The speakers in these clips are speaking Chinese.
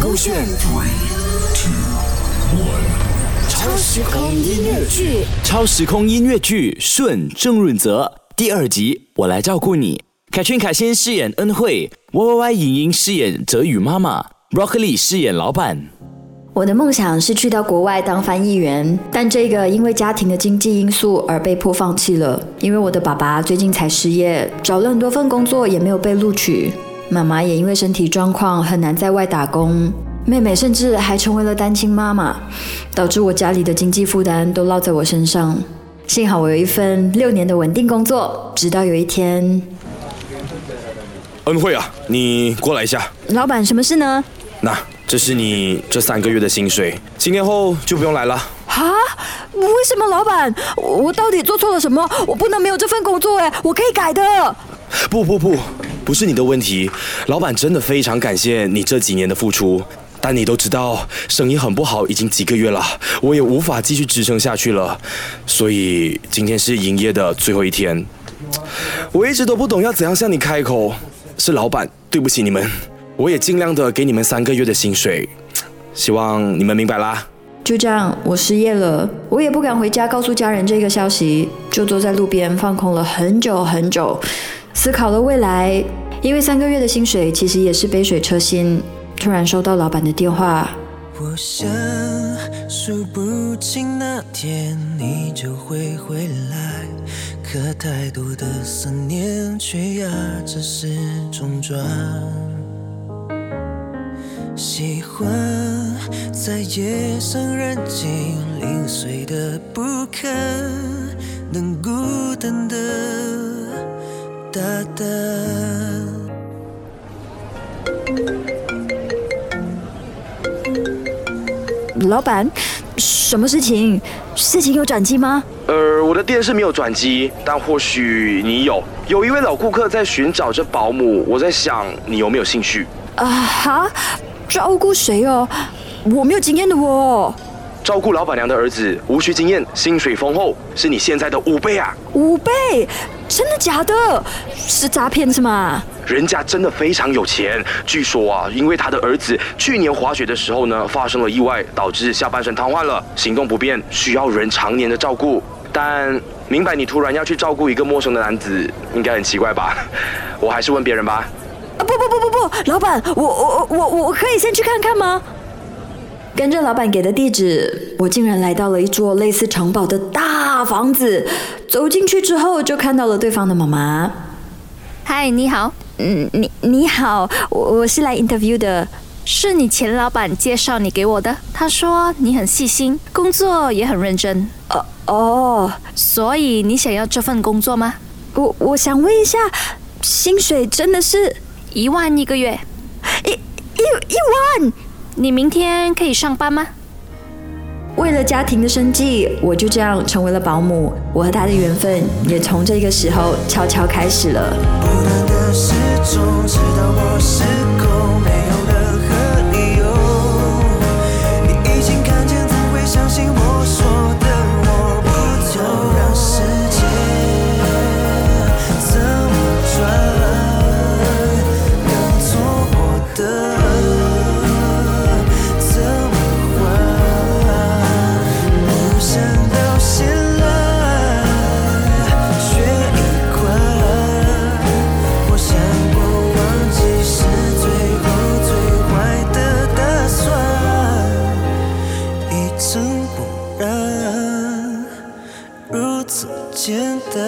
勾选 three two one，超时空音乐剧，超时空音乐剧《顺郑润泽》第二集，我来照顾你。凯旋凯先饰演恩惠，Y Y Y 影音饰演泽宇妈妈，Broccoli 饰演老板。我的梦想是去到国外当翻译员，但这个因为家庭的经济因素而被迫放弃了。因为我的爸爸最近才失业，找了很多份工作也没有被录取。妈妈也因为身体状况很难在外打工，妹妹甚至还成为了单亲妈妈，导致我家里的经济负担都落在我身上。幸好我有一份六年的稳定工作，直到有一天，恩惠啊，你过来一下。老板，什么事呢？那这是你这三个月的薪水，今天后就不用来了。啊？为什么，老板？我到底做错了什么？我不能没有这份工作哎！我可以改的。不不不，不是你的问题。老板真的非常感谢你这几年的付出，但你都知道生意很不好，已经几个月了，我也无法继续支撑下去了。所以今天是营业的最后一天。我一直都不懂要怎样向你开口，是老板对不起你们。我也尽量的给你们三个月的薪水，希望你们明白啦。就这样，我失业了，我也不敢回家告诉家人这个消息，就坐在路边放空了很久很久，思考了未来。因为三个月的薪水其实也是杯水车薪。突然收到老板的电话，我想数不清那天你就会回来，可太多的思念却压着时钟转。喜欢在夜深人静、零碎的不可能孤单的老板，什么事情？事情有转机吗？呃，我的店是没有转机，但或许你有。有一位老顾客在寻找着保姆，我在想你有没有兴趣？啊哈，照顾谁哦？我没有经验的哦。照顾老板娘的儿子，无需经验，薪水丰厚，是你现在的五倍啊！五倍？真的假的？是诈骗是吗？人家真的非常有钱，据说啊，因为他的儿子去年滑雪的时候呢，发生了意外，导致下半身瘫痪了，行动不便，需要人常年的照顾。但明白你突然要去照顾一个陌生的男子，应该很奇怪吧？我还是问别人吧。啊不不不不不，老板，我我我我我可以先去看看吗？跟着老板给的地址，我竟然来到了一座类似城堡的大房子。走进去之后，就看到了对方的妈妈。嗨，你好。嗯，你你好，我我是来 interview 的。是你前老板介绍你给我的，他说你很细心，工作也很认真。哦哦，所以你想要这份工作吗？我我想问一下，薪水真的是一万一个月？一一一万？你明天可以上班吗？为了家庭的生计，我就这样成为了保姆。我和他的缘分也从这个时候悄悄开始了。不断的时钟，直到我失简单。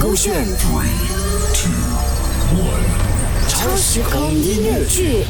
勾选 three two one，超时空音乐剧。